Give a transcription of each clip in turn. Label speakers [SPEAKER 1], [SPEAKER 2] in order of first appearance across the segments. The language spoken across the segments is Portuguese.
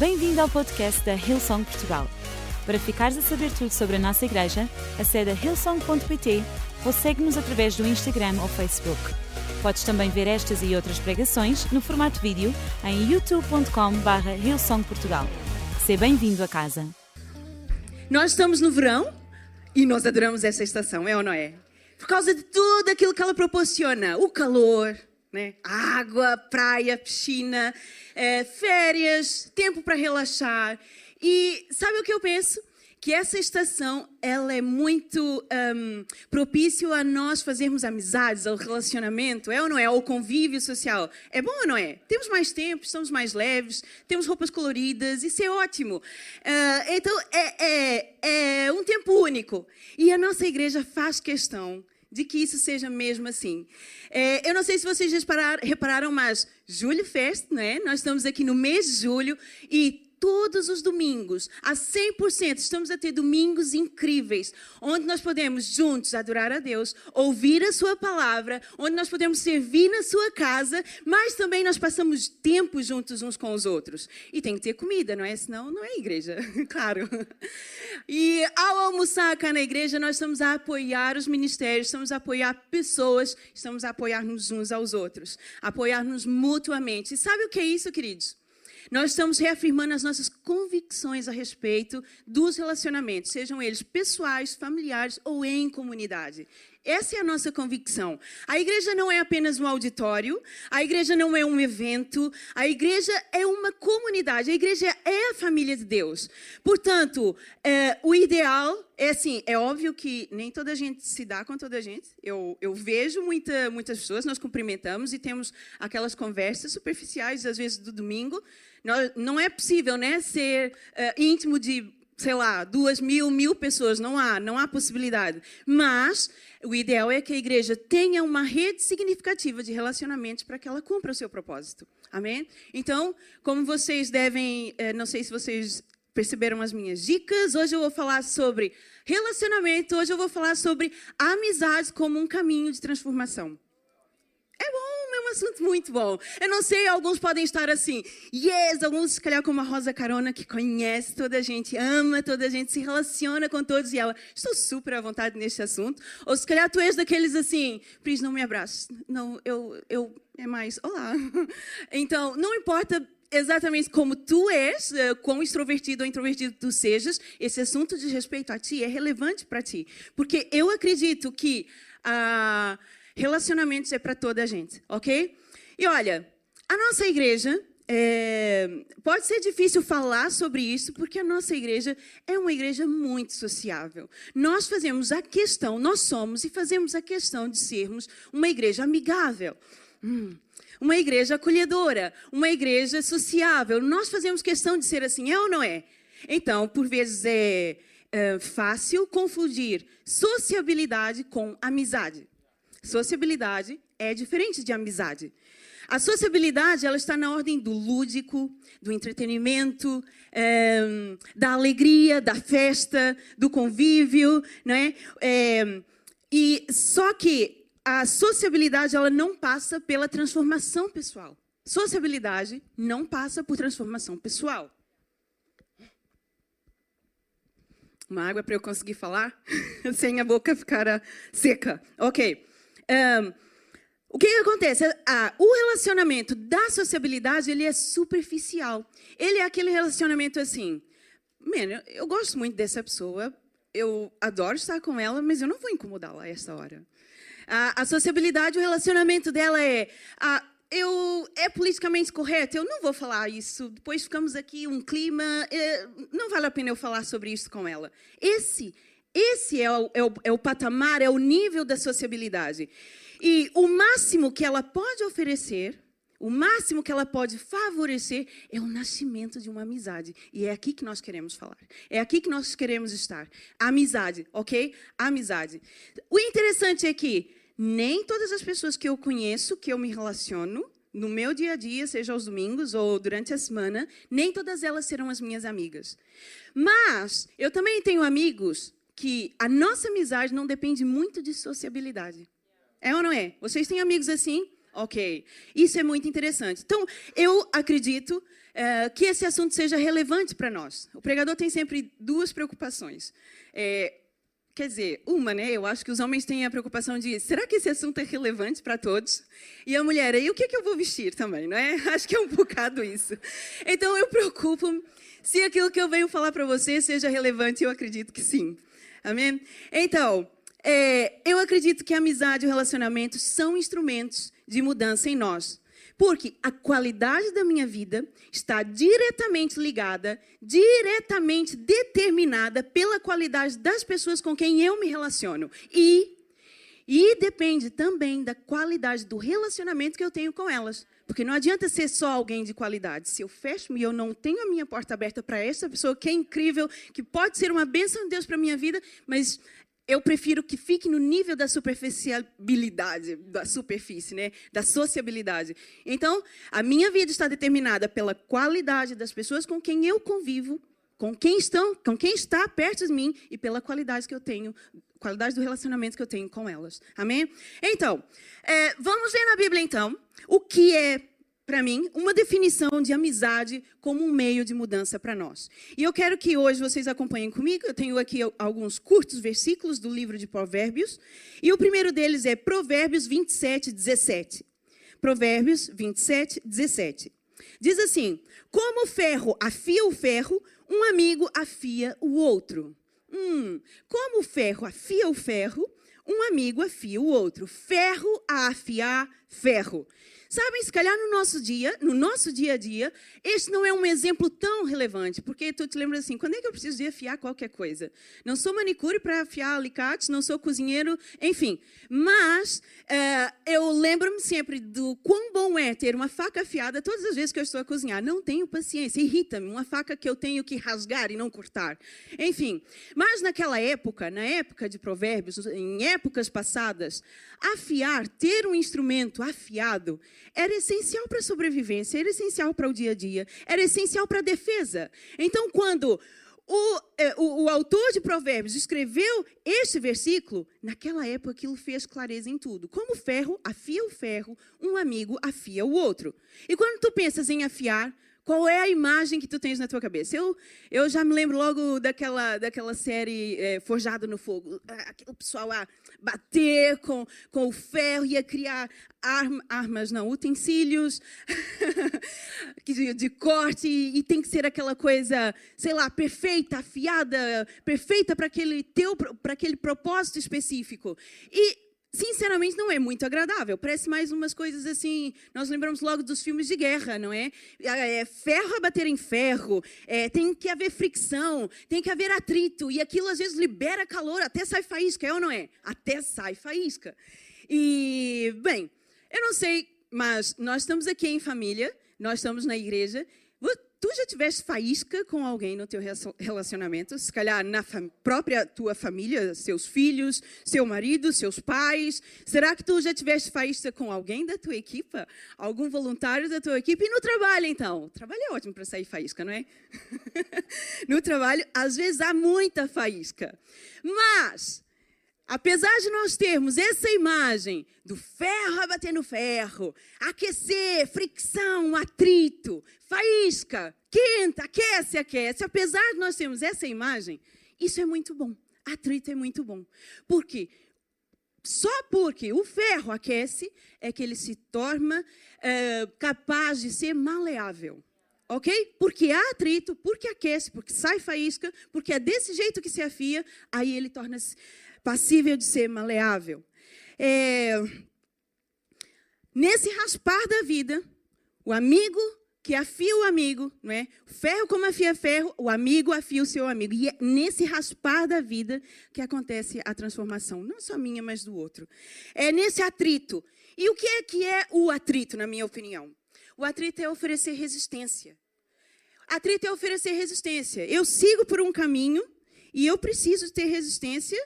[SPEAKER 1] Bem-vindo ao podcast da Hillsong Portugal. Para ficares a saber tudo sobre a nossa igreja, acede a hillsong.pt ou segue-nos através do Instagram ou Facebook. Podes também ver estas e outras pregações no formato vídeo em youtube.com.br hillsongportugal. Seja bem-vindo a casa.
[SPEAKER 2] Nós estamos no verão e nós adoramos essa estação, é ou não é? Por causa de tudo aquilo que ela proporciona: o calor, né? água, praia, piscina, é, férias, tempo para relaxar. E sabe o que eu penso? Que essa estação ela é muito um, propício a nós fazermos amizades, ao relacionamento, é ou não é? Ao convívio social. É bom ou não é? Temos mais tempo, estamos mais leves, temos roupas coloridas, isso é ótimo. Uh, então, é, é, é um tempo único. E a nossa igreja faz questão de que isso seja mesmo assim. É, eu não sei se vocês repararam, mas Julho Fest, né? Nós estamos aqui no mês de julho e todos os domingos, a 100%, estamos a ter domingos incríveis, onde nós podemos juntos adorar a Deus, ouvir a Sua palavra, onde nós podemos servir na Sua casa, mas também nós passamos tempo juntos uns com os outros. E tem que ter comida, não é? Senão não é igreja, claro. E ao almoçar cá na igreja, nós estamos a apoiar os ministérios, estamos a apoiar pessoas, estamos a apoiar-nos uns aos outros, apoiar-nos mutuamente. E sabe o que é isso, queridos? Nós estamos reafirmando as nossas convicções a respeito dos relacionamentos, sejam eles pessoais, familiares ou em comunidade. Essa é a nossa convicção. A igreja não é apenas um auditório, a igreja não é um evento, a igreja é uma comunidade, a igreja é a família de Deus. Portanto, é, o ideal é assim: é óbvio que nem toda a gente se dá com toda a gente. Eu, eu vejo muita, muitas pessoas, nós cumprimentamos e temos aquelas conversas superficiais, às vezes do domingo. Não, é possível né, ser uh, íntimo de, sei lá, duas mil, mil pessoas. Não há, não há possibilidade. Mas o ideal é que a igreja tenha uma rede significativa de relacionamentos para que ela cumpra o seu propósito. Amém? Então, como vocês devem, uh, não sei se vocês perceberam as minhas dicas, hoje eu vou falar sobre relacionamento, hoje eu vou falar sobre amizades como um caminho de transformação. É bom é um assunto muito bom. Eu não sei, alguns podem estar assim, yes, alguns se calhar como a Rosa Carona, que conhece toda a gente, ama toda a gente, se relaciona com todos e ela, estou super à vontade neste assunto. Ou se calhar tu és daqueles assim, Pris, não me abraçes. Não, eu, eu, é mais, olá. Então, não importa exatamente como tu és, eh, quão extrovertido ou introvertido tu sejas, esse assunto diz respeito a ti, é relevante para ti. Porque eu acredito que. Uh, Relacionamentos é para toda a gente, ok? E olha, a nossa igreja é, pode ser difícil falar sobre isso, porque a nossa igreja é uma igreja muito sociável. Nós fazemos a questão, nós somos e fazemos a questão de sermos uma igreja amigável. Hum, uma igreja acolhedora, uma igreja sociável. Nós fazemos questão de ser assim, é ou não é? Então, por vezes é, é fácil confundir sociabilidade com amizade. Sociabilidade é diferente de amizade. A sociabilidade ela está na ordem do lúdico, do entretenimento, é, da alegria, da festa, do convívio, né? É, e só que a sociabilidade ela não passa pela transformação pessoal. Sociabilidade não passa por transformação pessoal. Uma água para eu conseguir falar sem a boca ficar seca. Ok. Um, o que, que acontece? Ah, o relacionamento da sociabilidade ele é superficial. Ele é aquele relacionamento assim, mano, eu gosto muito dessa pessoa, eu adoro estar com ela, mas eu não vou incomodá-la a essa hora. Ah, a sociabilidade, o relacionamento dela é, ah, eu é politicamente correto, eu não vou falar isso. Depois ficamos aqui um clima, eh, não vale a pena eu falar sobre isso com ela. Esse esse é o, é, o, é o patamar, é o nível da sociabilidade. E o máximo que ela pode oferecer, o máximo que ela pode favorecer é o nascimento de uma amizade. E é aqui que nós queremos falar. É aqui que nós queremos estar. Amizade, ok? Amizade. O interessante é que nem todas as pessoas que eu conheço, que eu me relaciono, no meu dia a dia, seja aos domingos ou durante a semana, nem todas elas serão as minhas amigas. Mas eu também tenho amigos que a nossa amizade não depende muito de sociabilidade. É ou não é? Vocês têm amigos assim? Ok, isso é muito interessante. Então, eu acredito é, que esse assunto seja relevante para nós. O pregador tem sempre duas preocupações. É, quer dizer, uma, né? Eu acho que os homens têm a preocupação de será que esse assunto é relevante para todos? E a mulher, e o que, que eu vou vestir também, não é? Acho que é um bocado isso. Então, eu preocupo se aquilo que eu venho falar para você seja relevante, eu acredito que sim. Amém? Então, é, eu acredito que a amizade e o relacionamento são instrumentos de mudança em nós. Porque a qualidade da minha vida está diretamente ligada, diretamente determinada pela qualidade das pessoas com quem eu me relaciono. E, e depende também da qualidade do relacionamento que eu tenho com elas. Porque não adianta ser só alguém de qualidade. Se eu fecho e eu não tenho a minha porta aberta para essa pessoa que é incrível, que pode ser uma bênção de Deus para a minha vida, mas eu prefiro que fique no nível da superficialidade, da superfície, né? Da sociabilidade. Então, a minha vida está determinada pela qualidade das pessoas com quem eu convivo, com quem estão, com quem está perto de mim e pela qualidade que eu tenho, qualidade do relacionamento que eu tenho com elas. Amém? Então, é, vamos ver na Bíblia então o que é para mim, uma definição de amizade como um meio de mudança para nós. E eu quero que hoje vocês acompanhem comigo. Eu tenho aqui alguns curtos versículos do livro de Provérbios. E o primeiro deles é Provérbios 27, 17. Provérbios 27, 17. Diz assim: Como o ferro afia o ferro, um amigo afia o outro. Hum, como o ferro afia o ferro, um amigo afia o outro. Ferro a afiar ferro. Sabem, se calhar no nosso dia, no nosso dia a dia, este não é um exemplo tão relevante, porque tu te lembras assim, quando é que eu preciso de afiar qualquer coisa? Não sou manicure para afiar alicates, não sou cozinheiro, enfim. Mas uh, eu lembro-me sempre do quão bom é ter uma faca afiada todas as vezes que eu estou a cozinhar. Não tenho paciência, irrita-me, uma faca que eu tenho que rasgar e não cortar. Enfim, mas naquela época, na época de provérbios, em épocas passadas, afiar, ter um instrumento afiado, era essencial para a sobrevivência, era essencial para o dia a dia, era essencial para a defesa. Então, quando o, é, o, o, autor de Provérbios escreveu este versículo, naquela época aquilo fez clareza em tudo. Como ferro afia o ferro, um amigo afia o outro. E quando tu pensas em afiar, qual é a imagem que tu tens na tua cabeça? Eu, eu já me lembro logo daquela, daquela série é, Forjado no Fogo. O pessoal a bater com, com o ferro e a criar arma, armas, não, utensílios de, de corte. E, e tem que ser aquela coisa, sei lá, perfeita, afiada, perfeita para aquele, teu, para aquele propósito específico. E sinceramente não é muito agradável. Parece mais umas coisas assim. Nós lembramos logo dos filmes de guerra, não é? é ferro a bater em ferro, é, tem que haver fricção, tem que haver atrito, e aquilo às vezes libera calor, até sai faísca, é ou não é? Até sai faísca. E, bem, eu não sei, mas nós estamos aqui em família, nós estamos na igreja, Tu já tiveste faísca com alguém no teu relacionamento? Se calhar na própria tua família, seus filhos, seu marido, seus pais. Será que tu já tiveste faísca com alguém da tua equipa? Algum voluntário da tua equipe? E no trabalho, então? O trabalho é ótimo para sair faísca, não é? no trabalho, às vezes há muita faísca. Mas Apesar de nós termos essa imagem do ferro a no ferro, aquecer, fricção, atrito, faísca, quenta, aquece, aquece, apesar de nós termos essa imagem, isso é muito bom. Atrito é muito bom. Por quê? Só porque o ferro aquece é que ele se torna é, capaz de ser maleável. Ok? Porque há atrito, porque aquece, porque sai faísca, porque é desse jeito que se afia, aí ele torna-se passível de ser maleável. É, nesse raspar da vida, o amigo que afia o amigo, não é? Ferro como afia ferro, o amigo afia o seu amigo. E é nesse raspar da vida que acontece a transformação, não só minha, mas do outro. É nesse atrito. E o que é que é o atrito, na minha opinião? O atrito é oferecer resistência. Atrito é oferecer resistência. Eu sigo por um caminho e eu preciso ter resistência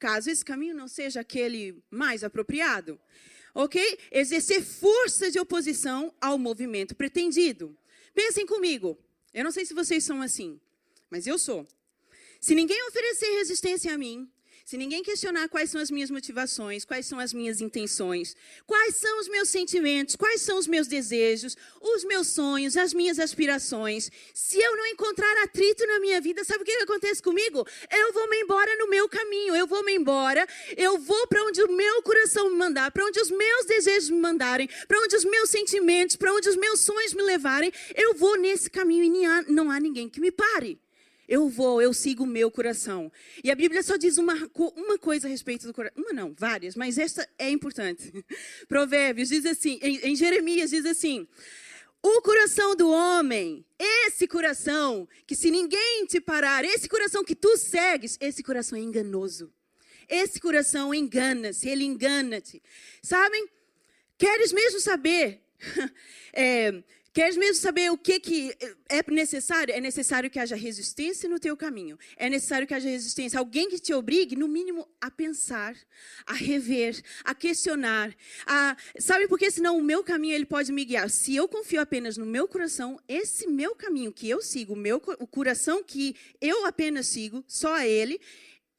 [SPEAKER 2] caso esse caminho não seja aquele mais apropriado. Ok? Exercer força de oposição ao movimento pretendido. Pensem comigo. Eu não sei se vocês são assim, mas eu sou. Se ninguém oferecer resistência a mim, se ninguém questionar quais são as minhas motivações, quais são as minhas intenções, quais são os meus sentimentos, quais são os meus desejos, os meus sonhos, as minhas aspirações, se eu não encontrar atrito na minha vida, sabe o que acontece comigo? Eu vou me embora no meu caminho, eu vou me embora, eu vou para onde o meu coração me mandar, para onde os meus desejos me mandarem, para onde os meus sentimentos, para onde os meus sonhos me levarem, eu vou nesse caminho e não há ninguém que me pare. Eu vou, eu sigo o meu coração. E a Bíblia só diz uma, uma coisa a respeito do coração. Uma não, várias, mas esta é importante. Provérbios diz assim, em, em Jeremias diz assim: o coração do homem, esse coração, que se ninguém te parar, esse coração que tu segues, esse coração é enganoso. Esse coração engana-se, ele engana-te. Sabem? Queres mesmo saber é, Queres mesmo saber o que, que é necessário? É necessário que haja resistência no teu caminho. É necessário que haja resistência. Alguém que te obrigue, no mínimo, a pensar, a rever, a questionar. A... Sabe por que senão o meu caminho ele pode me guiar? Se eu confio apenas no meu coração, esse meu caminho que eu sigo, o, meu, o coração que eu apenas sigo, só ele,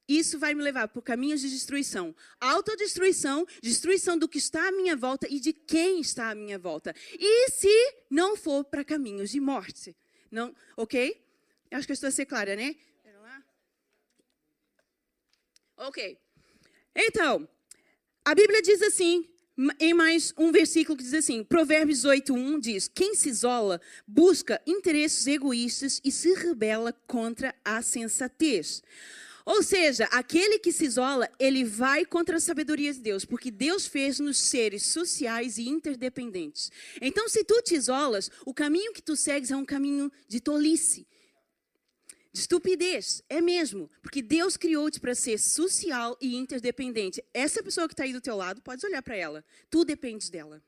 [SPEAKER 2] isso vai me levar por caminhos de destruição. Autodestruição, destruição do que está à minha volta e de quem está à minha volta. E se não for para caminhos de morte? Não, ok? Acho que eu estou a ser clara, né? Ok. Então, a Bíblia diz assim, em mais um versículo que diz assim, Provérbios 8:1 diz: Quem se isola busca interesses egoístas e se rebela contra a sensatez. Ou seja, aquele que se isola, ele vai contra a sabedoria de Deus, porque Deus fez-nos seres sociais e interdependentes. Então, se tu te isolas, o caminho que tu segues é um caminho de tolice, de estupidez, é mesmo, porque Deus criou-te para ser social e interdependente. Essa pessoa que está aí do teu lado, pode olhar para ela, tu dependes dela.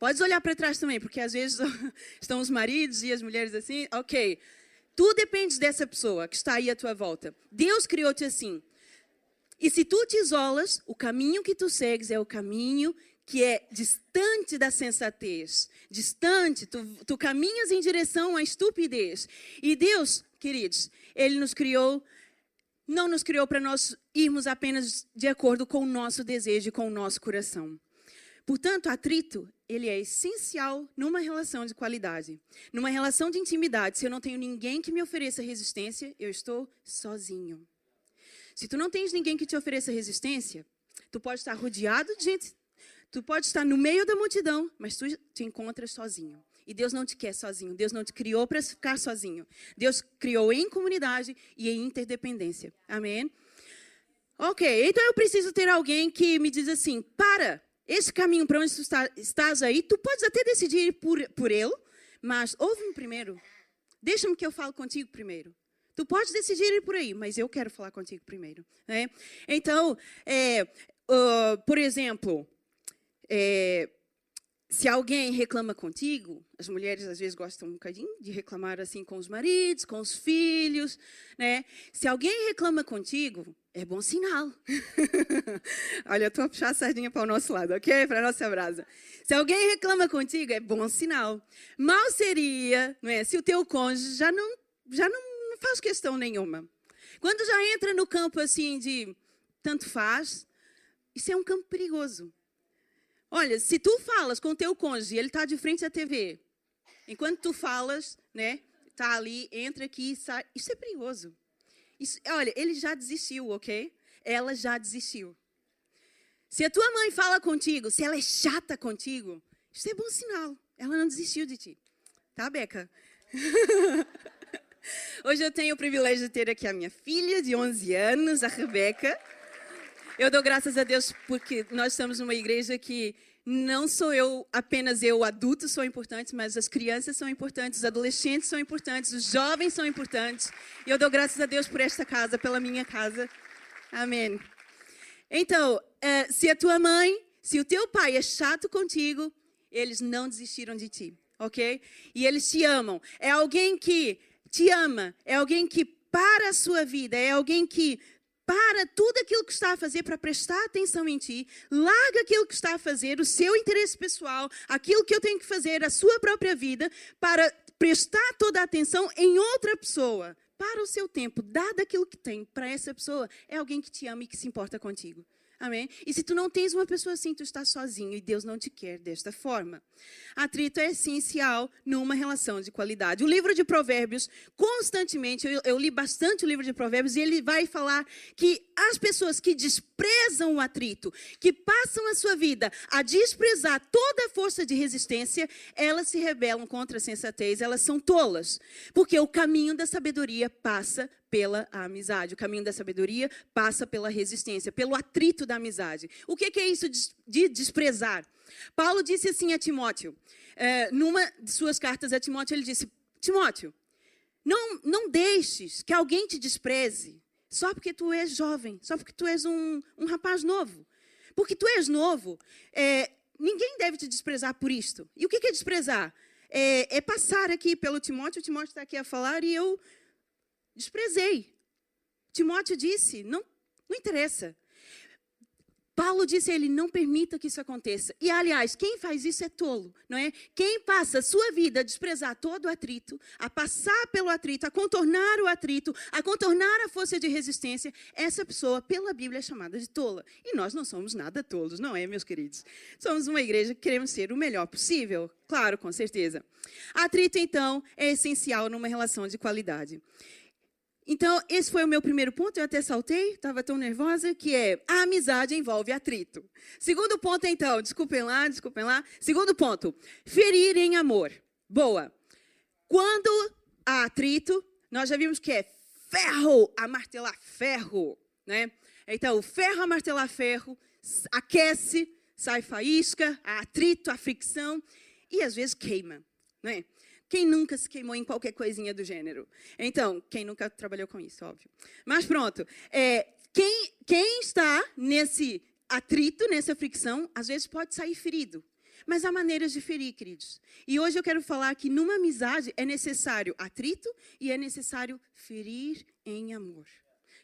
[SPEAKER 2] Podes olhar para trás também, porque às vezes estão os maridos e as mulheres assim, ok, Tu dependes dessa pessoa que está aí à tua volta. Deus criou-te assim. E se tu te isolas, o caminho que tu segues é o caminho que é distante da sensatez, distante, tu, tu caminhas em direção à estupidez. E Deus, queridos, Ele nos criou, não nos criou para nós irmos apenas de acordo com o nosso desejo e com o nosso coração. Portanto, atrito, ele é essencial numa relação de qualidade. Numa relação de intimidade, se eu não tenho ninguém que me ofereça resistência, eu estou sozinho. Se tu não tens ninguém que te ofereça resistência, tu pode estar rodeado de gente, tu pode estar no meio da multidão, mas tu te encontras sozinho. E Deus não te quer sozinho. Deus não te criou para ficar sozinho. Deus criou em comunidade e em interdependência. Amém? Ok, então eu preciso ter alguém que me diz assim: para, esse caminho para onde tu está, estás aí, tu podes até decidir ir por, por ele, mas ouve-me primeiro. Deixa-me que eu fale contigo primeiro. Tu podes decidir ir por aí, mas eu quero falar contigo primeiro. Né? Então, é, uh, por exemplo, é, se alguém reclama contigo, as mulheres às vezes gostam um bocadinho de reclamar assim com os maridos, com os filhos, né? Se alguém reclama contigo, é bom sinal. Olha, eu estou a puxar a sardinha para o nosso lado, ok? Para a nossa brasa. Se alguém reclama contigo, é bom sinal. Mal seria, não é? Se o teu cônjuge já não, já não, faz questão nenhuma. Quando já entra no campo assim de tanto faz, isso é um campo perigoso. Olha, se tu falas com o teu cônjuge ele está de frente à TV, enquanto tu falas, né? Tá ali, entra aqui, sai. Isso é perigoso. Isso, olha, ele já desistiu, ok? Ela já desistiu. Se a tua mãe fala contigo, se ela é chata contigo, isso é bom sinal. Ela não desistiu de ti. Tá, Beca? Hoje eu tenho o privilégio de ter aqui a minha filha de 11 anos, a Rebeca. Eu dou graças a Deus porque nós estamos numa igreja que não sou eu, apenas eu, adultos são importantes, mas as crianças são importantes, os adolescentes são importantes, os jovens são importantes. E eu dou graças a Deus por esta casa, pela minha casa. Amém. Então, eh, se a tua mãe, se o teu pai é chato contigo, eles não desistiram de ti, ok? E eles te amam. É alguém que te ama, é alguém que para a sua vida, é alguém que para tudo aquilo que está a fazer para prestar atenção em ti, larga aquilo que está a fazer, o seu interesse pessoal, aquilo que eu tenho que fazer, a sua própria vida, para prestar toda a atenção em outra pessoa, para o seu tempo, dá daquilo que tem para essa pessoa, é alguém que te ama e que se importa contigo. Amém? E se tu não tens uma pessoa assim, tu estás sozinho e Deus não te quer desta forma. Atrito é essencial numa relação de qualidade. O livro de Provérbios, constantemente, eu, eu, li bastante o livro de Provérbios e ele vai falar que as pessoas que desprezam o atrito, que passam a sua vida a desprezar toda a força de resistência, elas se rebelam contra a sensatez, elas são tolas. Porque o caminho da sabedoria passa pela amizade. O caminho da sabedoria passa pela resistência, pelo atrito da amizade. O que, é isso de desprezar? Paulo disse assim a Timóteo, é, numa de suas cartas a Timóteo, ele disse: Timóteo, não, não deixes que alguém te despreze só porque tu és jovem, só porque tu és um, um rapaz novo. Porque tu és novo, é, ninguém deve te desprezar por isto. E o que é desprezar? É, é passar aqui pelo Timóteo, o Timóteo está aqui a falar e eu Desprezei. Timóteo disse: não, não interessa. Paulo disse a ele: não permita que isso aconteça. E, aliás, quem faz isso é tolo, não é? Quem passa a sua vida a desprezar todo o atrito, a passar pelo atrito, a contornar o atrito, a contornar a força de resistência, essa pessoa, pela Bíblia, é chamada de tola. E nós não somos nada tolos, não é, meus queridos? Somos uma igreja que queremos ser o melhor possível. Claro, com certeza. Atrito, então, é essencial numa relação de qualidade. Então, esse foi o meu primeiro ponto, eu até saltei, estava tão nervosa, que é a amizade envolve atrito. Segundo ponto, então, desculpem lá, desculpem lá. Segundo ponto, ferir em amor. Boa. Quando há atrito, nós já vimos que é ferro a martelar ferro, né? Então, ferro a martelar ferro aquece, sai faísca, há atrito, há fricção e às vezes queima, né? Quem nunca se queimou em qualquer coisinha do gênero? Então, quem nunca trabalhou com isso, óbvio. Mas pronto. É, quem, quem está nesse atrito, nessa fricção, às vezes pode sair ferido. Mas há maneiras de ferir, queridos. E hoje eu quero falar que numa amizade é necessário atrito e é necessário ferir em amor.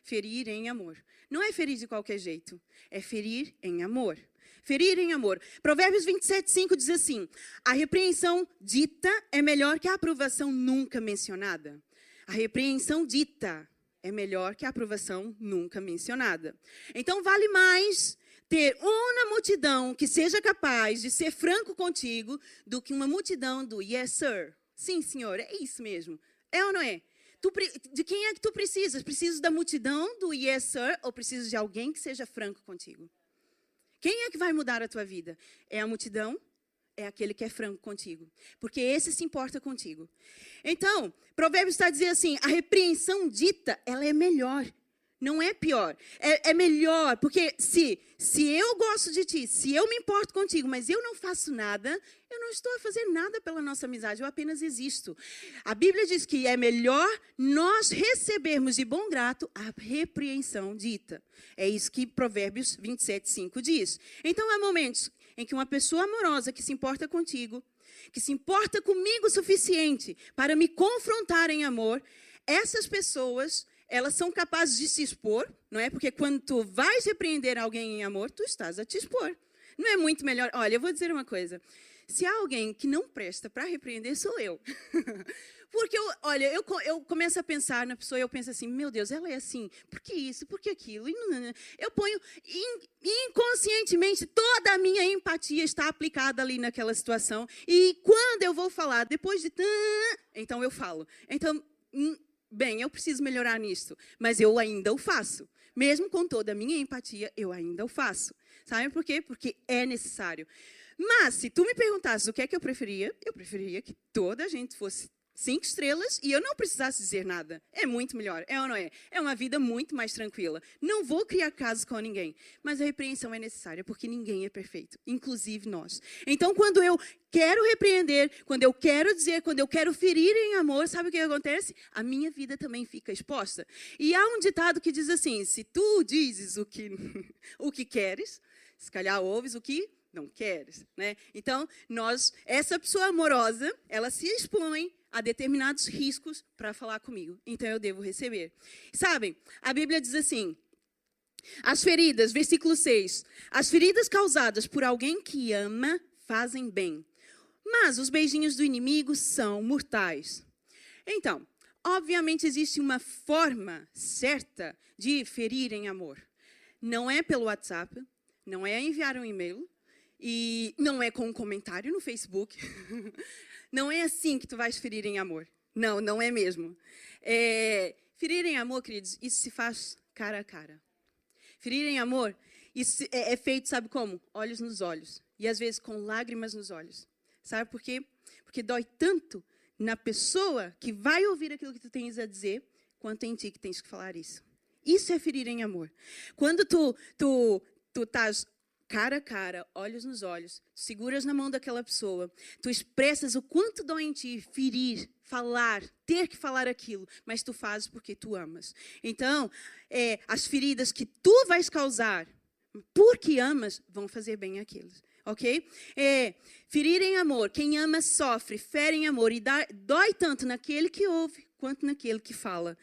[SPEAKER 2] Ferir em amor. Não é ferir de qualquer jeito, é ferir em amor ferir em amor. Provérbios 27, 5 diz assim: A repreensão dita é melhor que a aprovação nunca mencionada. A repreensão dita é melhor que a aprovação nunca mencionada. Então, vale mais ter uma multidão que seja capaz de ser franco contigo do que uma multidão do yes, sir. Sim, senhor, é isso mesmo. É ou não é? Tu, de quem é que tu precisas? Precisas da multidão do yes, sir, ou precisas de alguém que seja franco contigo? Quem é que vai mudar a tua vida? É a multidão? É aquele que é franco contigo. Porque esse se importa contigo. Então, Provérbios está dizendo assim: a repreensão dita, ela é melhor não é pior. É, é, melhor, porque se, se eu gosto de ti, se eu me importo contigo, mas eu não faço nada, eu não estou a fazer nada pela nossa amizade, eu apenas existo. A Bíblia diz que é melhor nós recebermos de bom grato a repreensão dita. É isso que Provérbios 27, 5 diz. Então, há momentos em que uma pessoa amorosa que se importa contigo, que se importa comigo o suficiente para me confrontar em amor, essas pessoas elas são capazes de se expor, não é? Porque quando tu vais repreender alguém em amor, tu estás a te expor. Não é muito melhor? Olha, eu vou dizer uma coisa. Se há alguém que não presta para repreender, sou eu. Porque, eu, olha, eu, eu começo a pensar na pessoa e eu penso assim, meu Deus, ela é assim, por que isso, por que aquilo? Eu ponho inconscientemente, toda a minha empatia está aplicada ali naquela situação. E quando eu vou falar, depois de... Então eu falo. Então, hum, bem, eu preciso melhorar nisso, mas eu ainda o faço. Mesmo com toda a minha empatia, eu ainda o faço. Sabe por quê? Porque é necessário. Mas, se tu me perguntasse o que é que eu preferia, eu preferia que toda a gente fosse cinco estrelas e eu não precisasse dizer nada. É muito melhor, é ou não é? É uma vida muito mais tranquila. Não vou criar casos com ninguém, mas a repreensão é necessária porque ninguém é perfeito, inclusive nós. Então, quando eu quero repreender, quando eu quero dizer, quando eu quero ferir em amor, sabe o que acontece? A minha vida também fica exposta. E há um ditado que diz assim: se tu dizes o que, o que queres, se calhar ouves o que não queres, né? Então, nós, essa pessoa amorosa, ela se expõe a determinados riscos para falar comigo. Então eu devo receber. Sabem, a Bíblia diz assim: as feridas, versículo 6. As feridas causadas por alguém que ama fazem bem, mas os beijinhos do inimigo são mortais. Então, obviamente existe uma forma certa de ferir em amor. Não é pelo WhatsApp, não é enviar um e-mail e não é com um comentário no Facebook. não é assim que tu vais ferir em amor. Não, não é mesmo. É, ferir em amor, queridos, isso se faz cara a cara. Ferir em amor, isso é, é feito, sabe como? Olhos nos olhos. E às vezes com lágrimas nos olhos. Sabe por quê? Porque dói tanto na pessoa que vai ouvir aquilo que tu tens a dizer, quanto em ti que tens que falar isso. Isso é ferir em amor. Quando tu, tu, tu estás cara a cara, olhos nos olhos, seguras na mão daquela pessoa, tu expressas o quanto dói em ti ferir, falar, ter que falar aquilo, mas tu fazes porque tu amas. Então, é, as feridas que tu vais causar, porque amas, vão fazer bem aquilo ok? É, ferir em amor, quem ama sofre, fere em amor e dá, dói tanto naquele que ouve quanto naquele que fala.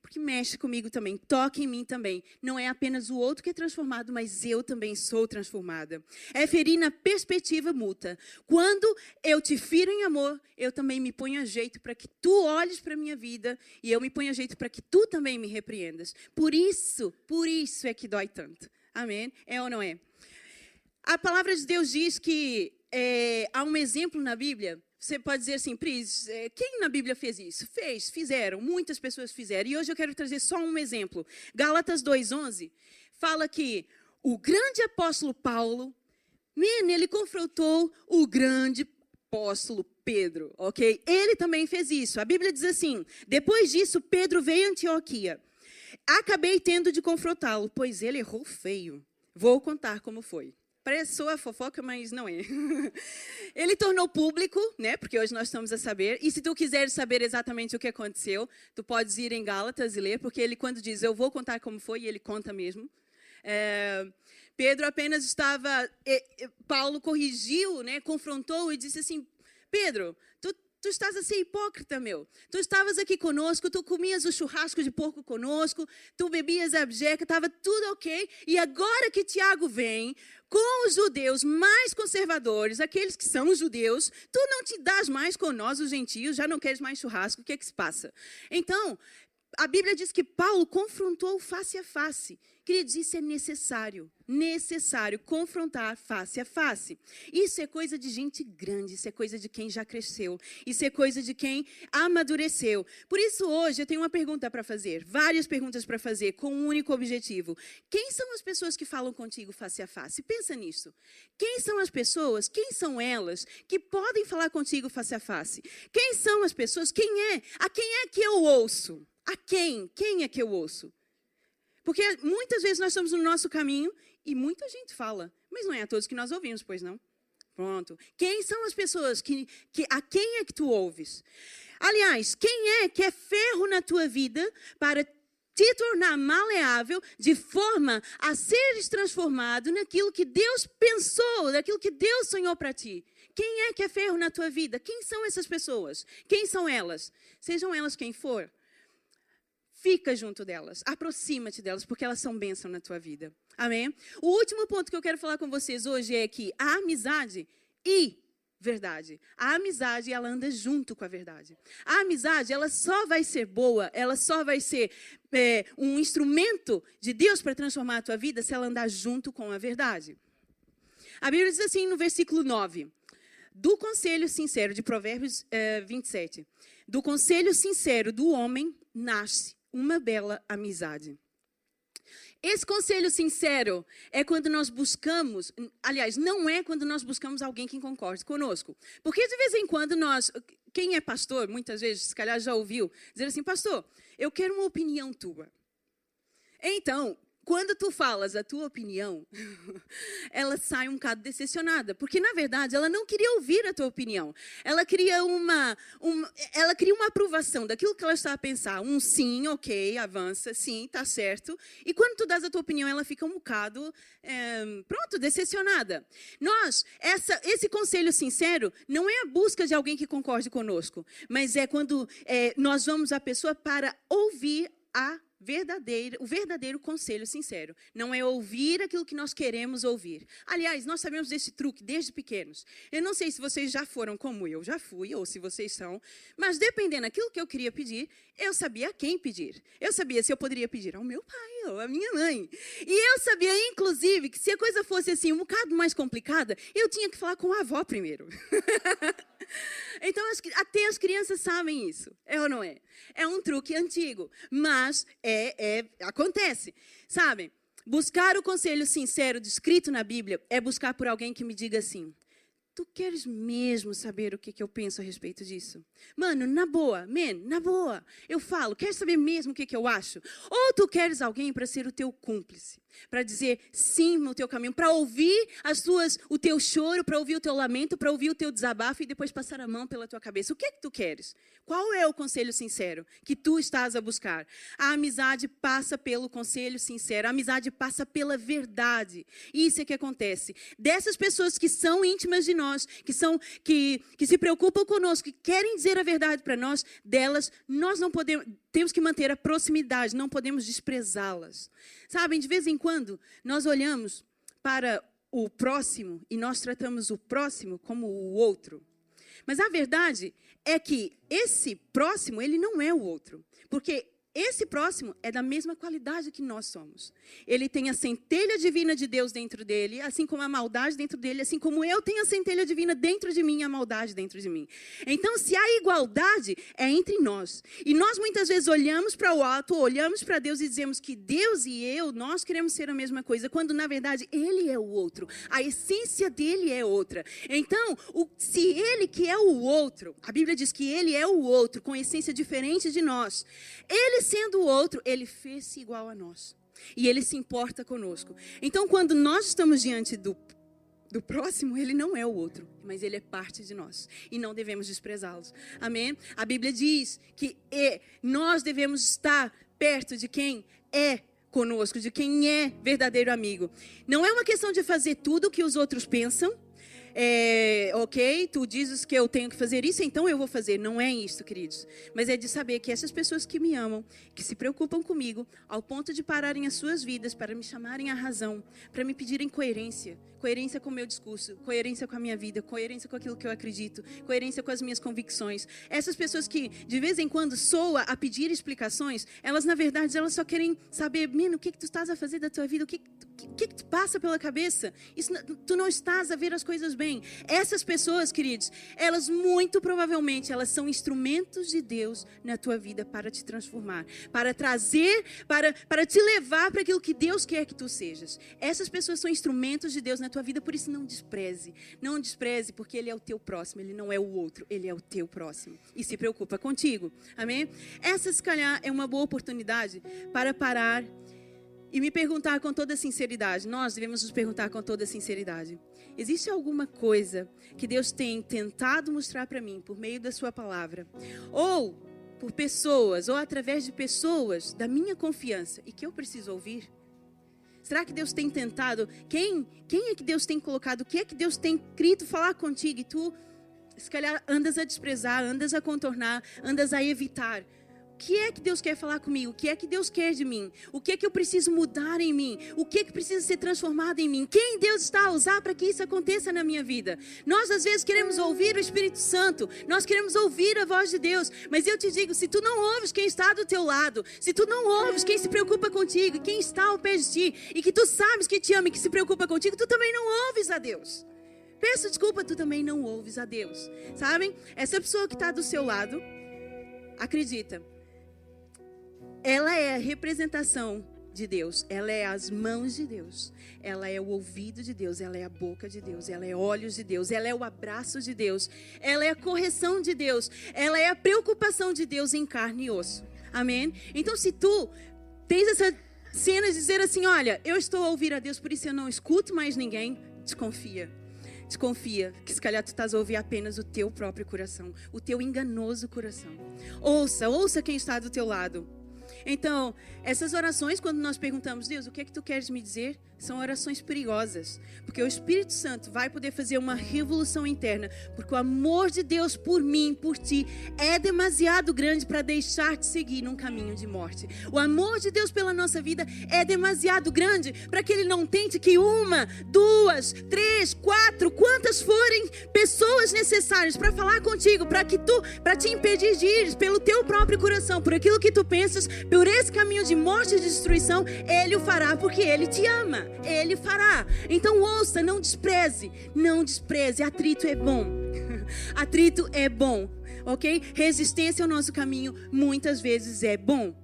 [SPEAKER 2] Porque mexe comigo também, toca em mim também. Não é apenas o outro que é transformado, mas eu também sou transformada. É ferir na perspectiva mútua. Quando eu te firo em amor, eu também me ponho a jeito para que tu olhes para a minha vida e eu me ponho a jeito para que tu também me repreendas. Por isso, por isso é que dói tanto. Amém? É ou não é? A palavra de Deus diz que é, há um exemplo na Bíblia. Você pode dizer assim, Pris, é, quem na Bíblia fez isso? Fez, fizeram, muitas pessoas fizeram. E hoje eu quero trazer só um exemplo. Gálatas 2,11 fala que o grande apóstolo Paulo, ele confrontou o grande apóstolo Pedro, ok? Ele também fez isso. A Bíblia diz assim: depois disso, Pedro veio a Antioquia. Acabei tendo de confrontá-lo, pois ele errou feio. Vou contar como foi. Parece a fofoca, mas não é. Ele tornou público, né? Porque hoje nós estamos a saber. E se tu quiseres saber exatamente o que aconteceu, tu podes ir em Gálatas e ler, porque ele quando diz eu vou contar como foi, ele conta mesmo. É, Pedro apenas estava, Paulo corrigiu, né? Confrontou e disse assim: Pedro, tu estás a ser hipócrita, meu. Tu estavas aqui conosco, tu comias o churrasco de porco conosco, tu bebias a abjeca, estava tudo ok. E agora que Tiago vem com os judeus mais conservadores, aqueles que são judeus, tu não te dás mais com nós, os gentios, já não queres mais churrasco, o que é que se passa? Então, a Bíblia diz que Paulo confrontou face a face. Queridos, isso é necessário. Necessário confrontar face a face. Isso é coisa de gente grande, isso é coisa de quem já cresceu, isso é coisa de quem amadureceu. Por isso, hoje, eu tenho uma pergunta para fazer, várias perguntas para fazer, com um único objetivo. Quem são as pessoas que falam contigo face a face? Pensa nisso. Quem são as pessoas, quem são elas que podem falar contigo face a face? Quem são as pessoas, quem é? A quem é que eu ouço? A quem? Quem é que eu ouço? Porque muitas vezes nós estamos no nosso caminho e muita gente fala, mas não é a todos que nós ouvimos, pois não? Pronto. Quem são as pessoas que, que a quem é que tu ouves? Aliás, quem é que é ferro na tua vida para te tornar maleável de forma a seres transformado naquilo que Deus pensou, naquilo que Deus sonhou para ti? Quem é que é ferro na tua vida? Quem são essas pessoas? Quem são elas? Sejam elas quem for. Fica junto delas, aproxima-te delas, porque elas são bênção na tua vida. Amém? O último ponto que eu quero falar com vocês hoje é que a amizade e verdade. A amizade, ela anda junto com a verdade. A amizade, ela só vai ser boa, ela só vai ser é, um instrumento de Deus para transformar a tua vida se ela andar junto com a verdade. A Bíblia diz assim no versículo 9: Do conselho sincero, de Provérbios é, 27, do conselho sincero do homem nasce uma bela amizade. Esse conselho sincero é quando nós buscamos, aliás, não é quando nós buscamos alguém que concorde conosco. Porque de vez em quando nós, quem é pastor, muitas vezes, se calhar já ouviu, dizer assim, pastor, eu quero uma opinião tua. Então, quando tu falas a tua opinião, ela sai um bocado decepcionada, porque na verdade ela não queria ouvir a tua opinião. Ela queria uma, uma ela queria uma aprovação daquilo que ela está a pensar, um sim, ok, avança, sim, tá certo. E quando tu dás a tua opinião, ela fica um bocado, é, pronto, decepcionada. Nós, essa, esse conselho sincero não é a busca de alguém que concorde conosco, mas é quando é, nós vamos à pessoa para ouvir a verdadeiro, o verdadeiro conselho sincero. Não é ouvir aquilo que nós queremos ouvir. Aliás, nós sabemos desse truque desde pequenos. Eu não sei se vocês já foram como eu já fui, ou se vocês são, mas dependendo daquilo que eu queria pedir, eu sabia a quem pedir. Eu sabia se eu poderia pedir ao meu pai ou à minha mãe. E eu sabia, inclusive, que se a coisa fosse assim um bocado mais complicada, eu tinha que falar com a avó primeiro. Então, até as crianças sabem isso, é ou não é? É um truque antigo, mas é, é acontece. Sabem, buscar o conselho sincero descrito na Bíblia é buscar por alguém que me diga assim: Tu queres mesmo saber o que, que eu penso a respeito disso? Mano, na boa, man, na boa. Eu falo, quer saber mesmo o que, que eu acho? Ou tu queres alguém para ser o teu cúmplice? Para dizer sim no teu caminho, para ouvir as tuas, o teu choro, para ouvir o teu lamento, para ouvir o teu desabafo e depois passar a mão pela tua cabeça. O que é que tu queres? Qual é o conselho sincero que tu estás a buscar? A amizade passa pelo conselho sincero, a amizade passa pela verdade. Isso é que acontece. Dessas pessoas que são íntimas de nós, que são que, que se preocupam conosco, que querem dizer a verdade para nós, delas nós não podemos, temos que manter a proximidade, não podemos desprezá-las. Sabem, de vez em quando nós olhamos para o próximo e nós tratamos o próximo como o outro. Mas a verdade é que esse próximo, ele não é o outro. Porque esse próximo é da mesma qualidade que nós somos. Ele tem a centelha divina de Deus dentro dele, assim como a maldade dentro dele, assim como eu tenho a centelha divina dentro de mim e a maldade dentro de mim. Então, se há igualdade, é entre nós. E nós muitas vezes olhamos para o alto, olhamos para Deus e dizemos que Deus e eu, nós queremos ser a mesma coisa, quando na verdade ele é o outro. A essência dele é outra. Então, o, se ele que é o outro, a Bíblia diz que ele é o outro, com essência diferente de nós, ele sendo o outro, ele fez-se igual a nós. E ele se importa conosco. Então, quando nós estamos diante do, do próximo, ele não é o outro, mas ele é parte de nós. E não devemos desprezá-los. Amém? A Bíblia diz que nós devemos estar perto de quem é conosco, de quem é verdadeiro amigo. Não é uma questão de fazer tudo o que os outros pensam é, ok, tu dizes que eu tenho que fazer isso, então eu vou fazer. Não é isso, queridos. Mas é de saber que essas pessoas que me amam, que se preocupam comigo, ao ponto de pararem as suas vidas para me chamarem à razão, para me pedirem coerência, coerência com o meu discurso, coerência com a minha vida, coerência com aquilo que eu acredito, coerência com as minhas convicções. Essas pessoas que de vez em quando soa a pedir explicações, elas na verdade elas só querem saber, menino, o que que tu estás a fazer da tua vida? O que que, que, que te passa pela cabeça? Isso, tu não estás a ver as coisas bem. Essas pessoas, queridos, elas muito provavelmente elas são instrumentos de Deus na tua vida para te transformar, para trazer, para, para te levar para aquilo que Deus quer que tu sejas. Essas pessoas são instrumentos de Deus na tua vida, por isso não despreze. Não despreze, porque Ele é o teu próximo, Ele não é o outro, Ele é o teu próximo. E se preocupa contigo. Amém? Essa, se calhar, é uma boa oportunidade para parar e me perguntar com toda sinceridade. Nós devemos nos perguntar com toda sinceridade: existe alguma coisa que Deus tem tentado mostrar para mim por meio da Sua palavra? Ou por pessoas, ou através de pessoas da minha confiança e que eu preciso ouvir? Será que Deus tem tentado? Quem, quem é que Deus tem colocado? O que é que Deus tem querido falar contigo? E tu, se calhar, andas a desprezar, andas a contornar, andas a evitar que é que Deus quer falar comigo? O que é que Deus quer de mim? O que é que eu preciso mudar em mim? O que é que precisa ser transformado em mim? Quem Deus está a usar para que isso aconteça na minha vida? Nós às vezes queremos ouvir o Espírito Santo, nós queremos ouvir a voz de Deus, mas eu te digo, se tu não ouves quem está do teu lado, se tu não ouves quem se preocupa contigo, quem está ao pé de ti, e que tu sabes que te ama e que se preocupa contigo, tu também não ouves a Deus. Peço desculpa, tu também não ouves a Deus. Sabem? Essa pessoa que está do seu lado, acredita, ela é a representação de Deus, ela é as mãos de Deus, ela é o ouvido de Deus, ela é a boca de Deus, ela é olhos de Deus, ela é o abraço de Deus, ela é a correção de Deus, ela é a preocupação de Deus em carne e osso. Amém? Então, se tu tens essa cena de dizer assim: olha, eu estou a ouvir a Deus, por isso eu não escuto mais ninguém, desconfia. Desconfia que se calhar tu estás a ouvir apenas o teu próprio coração, o teu enganoso coração. Ouça, ouça quem está do teu lado. Então, essas orações, quando nós perguntamos, Deus, o que é que tu queres me dizer? São orações perigosas, porque o Espírito Santo vai poder fazer uma revolução interna, porque o amor de Deus por mim, por ti, é demasiado grande para deixar te seguir num caminho de morte. O amor de Deus pela nossa vida é demasiado grande para que ele não tente que uma, duas, três, quatro, quantas forem pessoas necessárias para falar contigo, para que tu, para te impedir de ir pelo teu próprio coração, por aquilo que tu pensas, por esse caminho de morte e de destruição, ele o fará porque ele te ama. Ele fará. Então ouça, não despreze, não despreze. Atrito é bom. Atrito é bom, ok? Resistência ao nosso caminho muitas vezes é bom.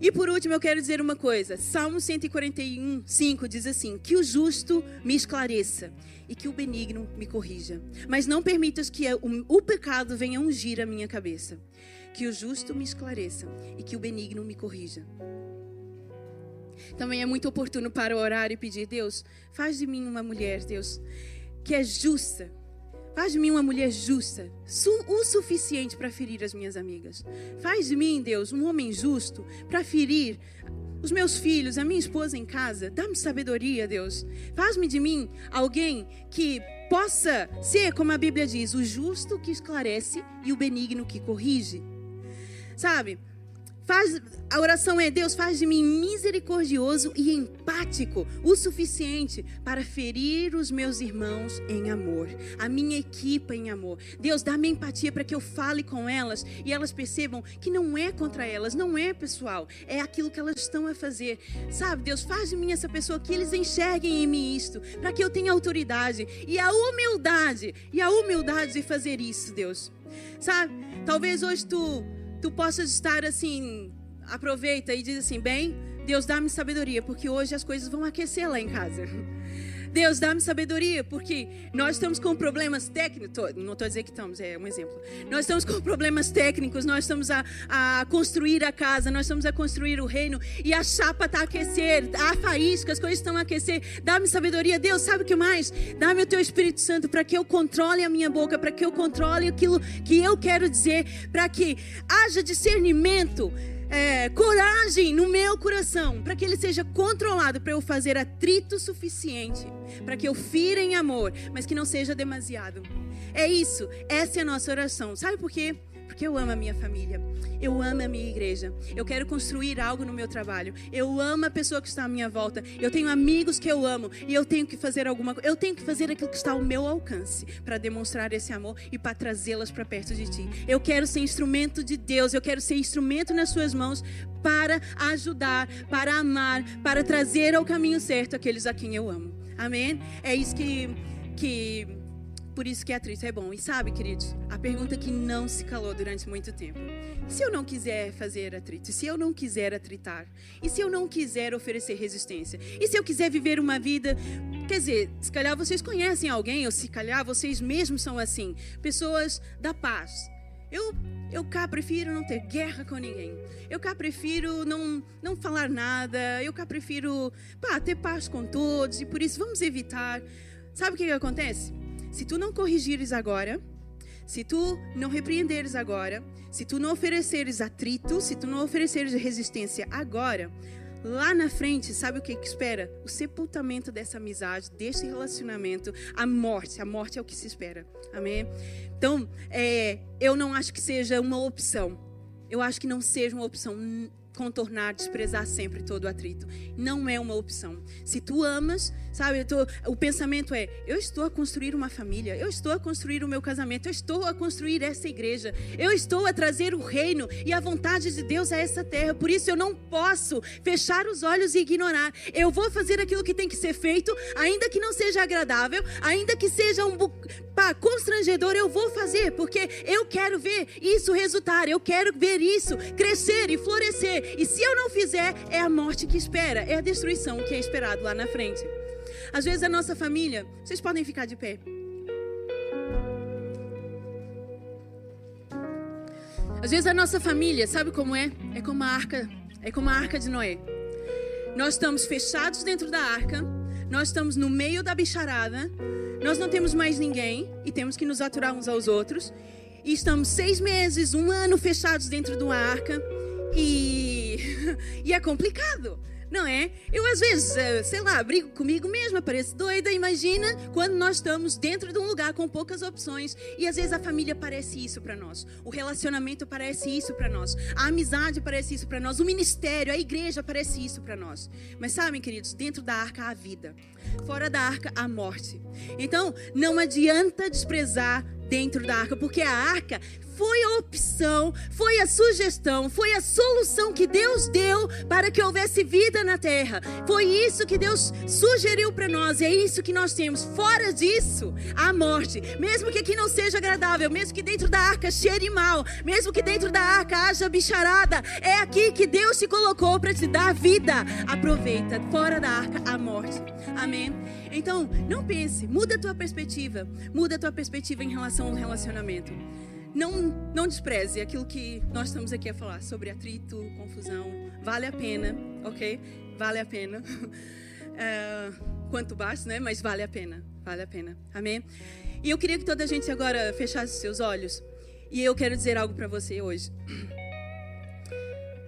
[SPEAKER 2] E por último, eu quero dizer uma coisa. Salmo 141, 5 diz assim: Que o justo me esclareça e que o benigno me corrija. Mas não permitas que o, pecado venha ungir a minha cabeça. Que o justo me esclareça e que o benigno me corrija. Também é muito oportuno para orar e pedir: Deus, faz de mim uma mulher, Deus, que é justa. Faz de mim uma mulher justa, o suficiente para ferir as minhas amigas. Faz de mim, Deus, um homem justo para ferir os meus filhos, a minha esposa em casa. Dá-me sabedoria, Deus. Faz-me de mim alguém que possa ser, como a Bíblia diz, o justo que esclarece e o benigno que corrige. Sabe? Faz, a oração é: Deus, faz de mim misericordioso e empático o suficiente para ferir os meus irmãos em amor, a minha equipa em amor. Deus, dá-me empatia para que eu fale com elas e elas percebam que não é contra elas, não é pessoal, é aquilo que elas estão a fazer. Sabe, Deus, faz de mim essa pessoa que eles enxerguem em mim isto, para que eu tenha autoridade e a humildade, e a humildade de fazer isso, Deus. Sabe, talvez hoje tu tu possas estar assim, aproveita e diz assim: bem, Deus dá-me sabedoria, porque hoje as coisas vão aquecer lá em casa. Deus dá-me sabedoria, porque nós estamos com problemas técnicos. Não estou a dizer que estamos, é um exemplo. Nós estamos com problemas técnicos, nós estamos a, a construir a casa, nós estamos a construir o reino, e a chapa está a aquecer, há faísca, as coisas estão a aquecer. Dá-me sabedoria, Deus, sabe o que mais? Dá-me o teu Espírito Santo para que eu controle a minha boca, para que eu controle aquilo que eu quero dizer, para que haja discernimento é, coragem no meu coração, para que ele seja controlado, para eu fazer atrito suficiente, para que eu fira em amor, mas que não seja demasiado. É isso, essa é a nossa oração. Sabe por quê? Porque eu amo a minha família, eu amo a minha igreja, eu quero construir algo no meu trabalho, eu amo a pessoa que está à minha volta, eu tenho amigos que eu amo e eu tenho que fazer alguma eu tenho que fazer aquilo que está ao meu alcance para demonstrar esse amor e para trazê-las para perto de ti. Eu quero ser instrumento de Deus, eu quero ser instrumento nas suas mãos para ajudar, para amar, para trazer ao caminho certo aqueles a quem eu amo. Amém? É isso que que por isso que atrito é bom. E sabe, queridos, a pergunta que não se calou durante muito tempo. Se eu não quiser fazer atrito? Se eu não quiser atritar? E se eu não quiser oferecer resistência? E se eu quiser viver uma vida. Quer dizer, se calhar vocês conhecem alguém, ou se calhar vocês mesmos são assim. Pessoas da paz. Eu, eu cá prefiro não ter guerra com ninguém. Eu cá prefiro não, não falar nada. Eu cá prefiro pá, ter paz com todos. E por isso vamos evitar. Sabe o que, que acontece? Se tu não corrigires agora, se tu não repreenderes agora, se tu não ofereceres atrito, se tu não ofereceres resistência agora, lá na frente, sabe o que, que espera? O sepultamento dessa amizade, desse relacionamento, a morte. A morte é o que se espera. Amém? Então, é, eu não acho que seja uma opção. Eu acho que não seja uma opção contornar, desprezar sempre todo atrito. Não é uma opção. Se tu amas, sabe, tô, o pensamento é: eu estou a construir uma família, eu estou a construir o meu casamento, eu estou a construir essa igreja, eu estou a trazer o reino e a vontade de Deus a essa terra. Por isso eu não posso fechar os olhos e ignorar. Eu vou fazer aquilo que tem que ser feito, ainda que não seja agradável, ainda que seja um pá, constrangedor, eu vou fazer, porque eu quero ver isso resultar, eu quero ver isso crescer e florescer. E se eu não fizer, é a morte que espera, é a destruição que é esperado lá na frente. Às vezes a nossa família, vocês podem ficar de pé. Às vezes a nossa família, sabe como é? É como a arca, é como a arca de Noé. Nós estamos fechados dentro da arca, nós estamos no meio da bicharada, nós não temos mais ninguém e temos que nos aturar uns aos outros. E estamos seis meses, um ano fechados dentro de uma arca e, e é complicado. não é? Eu às vezes, eh, sei lá, brigo comigo mesma, pareço doida. Imagina quando nós estamos dentro de um lugar com poucas opções e às vezes a família parece isso para nós, o relacionamento parece isso para nós, a amizade parece isso para nós, o ministério, a igreja parece isso para nós. Mas sabem, queridos, dentro da arca há vida, fora da arca há morte. Então, não adianta desprezar dentro da arca, porque a arca foi a opção, foi a sugestão, foi a solução que Deus deu para que houvesse vida na terra. Foi isso que Deus sugeriu para nós, e é isso que nós temos. Fora disso, a morte. Mesmo que aqui não seja agradável, mesmo que dentro da arca cheire mal, mesmo que dentro da arca haja bicharada, é aqui que Deus se colocou para te dar vida. Aproveita, fora da arca, a morte. Amém? Então, não pense, muda a tua perspectiva, muda a tua perspectiva em relação ao relacionamento não, não despreze aquilo que nós estamos aqui a falar sobre atrito, confusão. Vale a pena, ok? Vale a pena. É, quanto baixo, né? Mas vale a pena. Vale a pena. Amém? E eu queria que toda a gente agora fechasse seus olhos. E eu quero dizer algo para você hoje.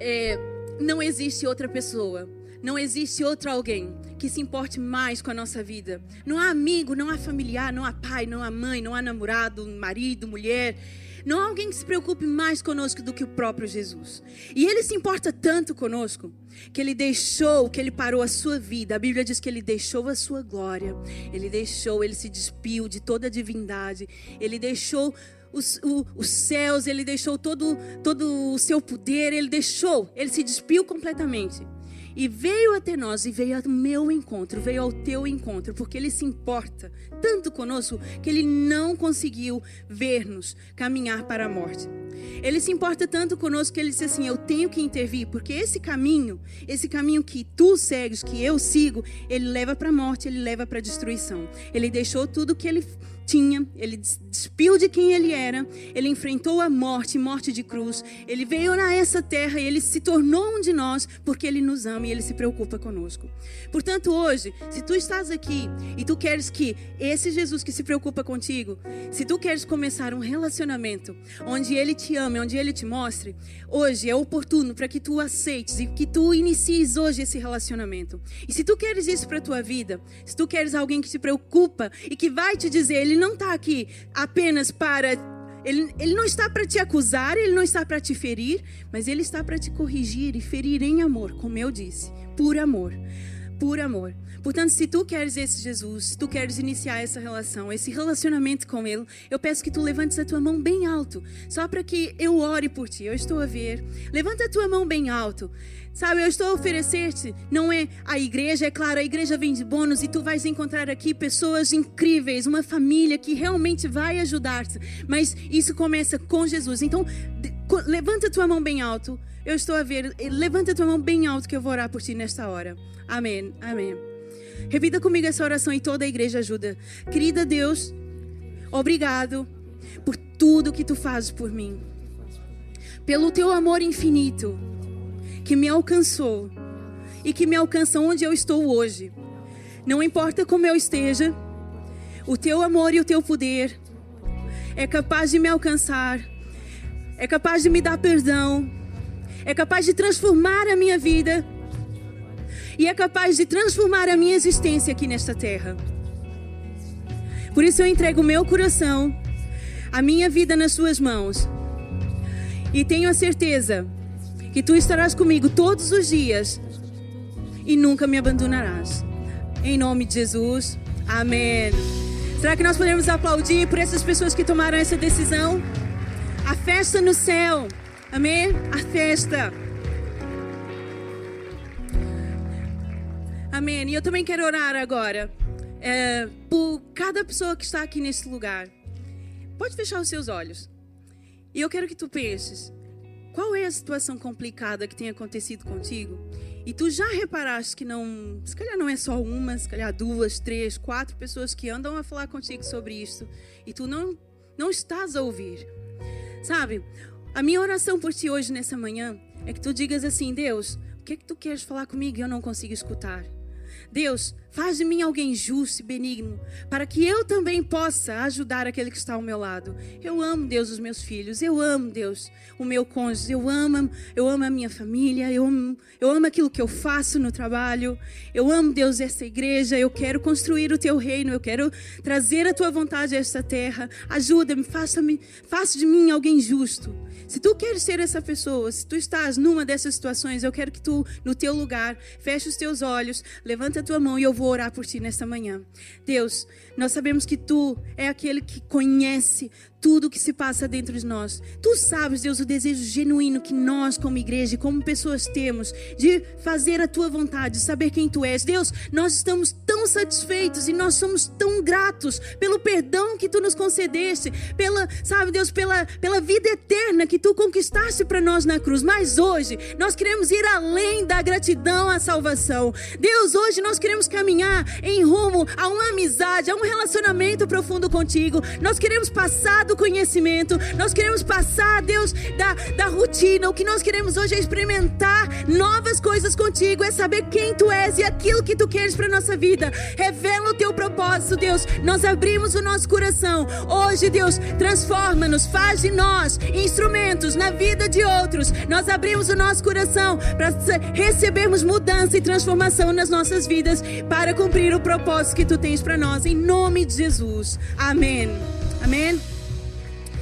[SPEAKER 2] É, não existe outra pessoa não existe outro alguém que se importe mais com a nossa vida. Não há amigo, não há familiar, não há pai, não há mãe, não há namorado, marido, mulher. Não há alguém que se preocupe mais conosco do que o próprio Jesus. E ele se importa tanto conosco que ele deixou, que ele parou a sua vida. A Bíblia diz que ele deixou a sua glória. Ele deixou, ele se despiu de toda a divindade. Ele deixou os, o, os céus, ele deixou todo, todo o seu poder, ele deixou, ele se despiu completamente e veio até nós e veio ao meu encontro, veio ao teu encontro, porque ele se importa tanto conosco que ele não conseguiu ver-nos caminhar para a morte. Ele se importa tanto conosco que ele disse assim: Eu tenho que intervir, porque esse caminho, esse caminho que tu segues, que eu sigo, ele leva para a morte, ele leva para a destruição. Ele deixou tudo que ele tinha, ele despiu de quem ele era, ele enfrentou a morte, morte de cruz. Ele veio na essa terra e ele se tornou um de nós porque ele nos ama e ele se preocupa conosco. Portanto, hoje, se tu estás aqui e tu queres que esse Jesus que se preocupa contigo, se tu queres começar um relacionamento onde ele te ame, onde ele te mostre, hoje é oportuno para que tu aceites e que tu inicies hoje esse relacionamento. E se tu queres isso para tua vida, se tu queres alguém que se preocupa e que vai te dizer, ele não está aqui apenas para. Ele, ele não está para te acusar, ele não está para te ferir, mas ele está para te corrigir e ferir em amor, como eu disse, por amor. Por amor. Portanto, se tu queres esse Jesus, se tu queres iniciar essa relação, esse relacionamento com Ele, eu peço que tu levantes a tua mão bem alto, só para que eu ore por ti. Eu estou a ver. Levanta a tua mão bem alto. Sabe, eu estou a oferecer-te, não é a igreja, é claro, a igreja vem de bônus e tu vais encontrar aqui pessoas incríveis, uma família que realmente vai ajudar-te, mas isso começa com Jesus. Então, levanta tua mão bem alto, eu estou a ver, levanta a tua mão bem alto que eu vou orar por ti nesta hora. Amém, amém. Repita comigo essa oração e toda a igreja ajuda. Querida Deus, obrigado por tudo que tu fazes por mim, pelo teu amor infinito que me alcançou e que me alcança onde eu estou hoje. Não importa como eu esteja, o teu amor e o teu poder é capaz de me alcançar, é capaz de me dar perdão, é capaz de transformar a minha vida e é capaz de transformar a minha existência aqui nesta terra. Por isso eu entrego o meu coração, a minha vida nas suas mãos. E tenho a certeza que tu estarás comigo todos os dias e nunca me abandonarás. Em nome de Jesus, amém. Será que nós podemos aplaudir por essas pessoas que tomaram essa decisão? A festa no céu, amém? A festa. Amém. E eu também quero orar agora é, por cada pessoa que está aqui nesse lugar. Pode fechar os seus olhos. E eu quero que tu penses. Qual é a situação complicada que tem acontecido contigo? E tu já reparaste que não, se calhar não é só uma, se calhar duas, três, quatro pessoas que andam a falar contigo sobre isso e tu não não estás a ouvir. Sabe? A minha oração por ti hoje nessa manhã é que tu digas assim: Deus, o que é que tu queres falar comigo e eu não consigo escutar? Deus, faz de mim alguém justo e benigno, para que eu também possa ajudar aquele que está ao meu lado. Eu amo, Deus, os meus filhos. Eu amo, Deus, o meu cônjuge. Eu amo, eu amo a minha família. Eu amo, eu amo aquilo que eu faço no trabalho. Eu amo, Deus, essa igreja. Eu quero construir o teu reino. Eu quero trazer a tua vontade a esta terra. Ajuda-me, faça-me, faça de mim alguém justo. Se tu queres ser essa pessoa, se tu estás numa dessas situações, eu quero que tu, no teu lugar, feche os teus olhos, levanta a tua mão e eu vou orar por ti nesta manhã. Deus, nós sabemos que tu é aquele que conhece tudo o que se passa dentro de nós. Tu sabes, Deus, o desejo genuíno que nós, como igreja como pessoas, temos de fazer a tua vontade, de saber quem tu és. Deus, nós estamos tão satisfeitos e nós somos tão gratos pelo perdão que tu nos concedeste, pela, sabe, Deus, pela, pela vida eterna que tu conquistaste para nós na cruz. Mas hoje, nós queremos ir além da gratidão à salvação. Deus, hoje nós queremos caminhar em rumo a uma amizade, a um relacionamento profundo contigo. Nós queremos passar do conhecimento, nós queremos passar, Deus, da, da rotina. O que nós queremos hoje é experimentar novas coisas contigo, é saber quem tu és e aquilo que tu queres para nossa vida. Revela o teu propósito, Deus. Nós abrimos o nosso coração. Hoje, Deus, transforma-nos, faz de nós instrumentos na vida de outros. Nós abrimos o nosso coração para recebermos mudança e transformação nas nossas vidas para cumprir o propósito que tu tens para nós. Em nome de Jesus. Amém. Amém.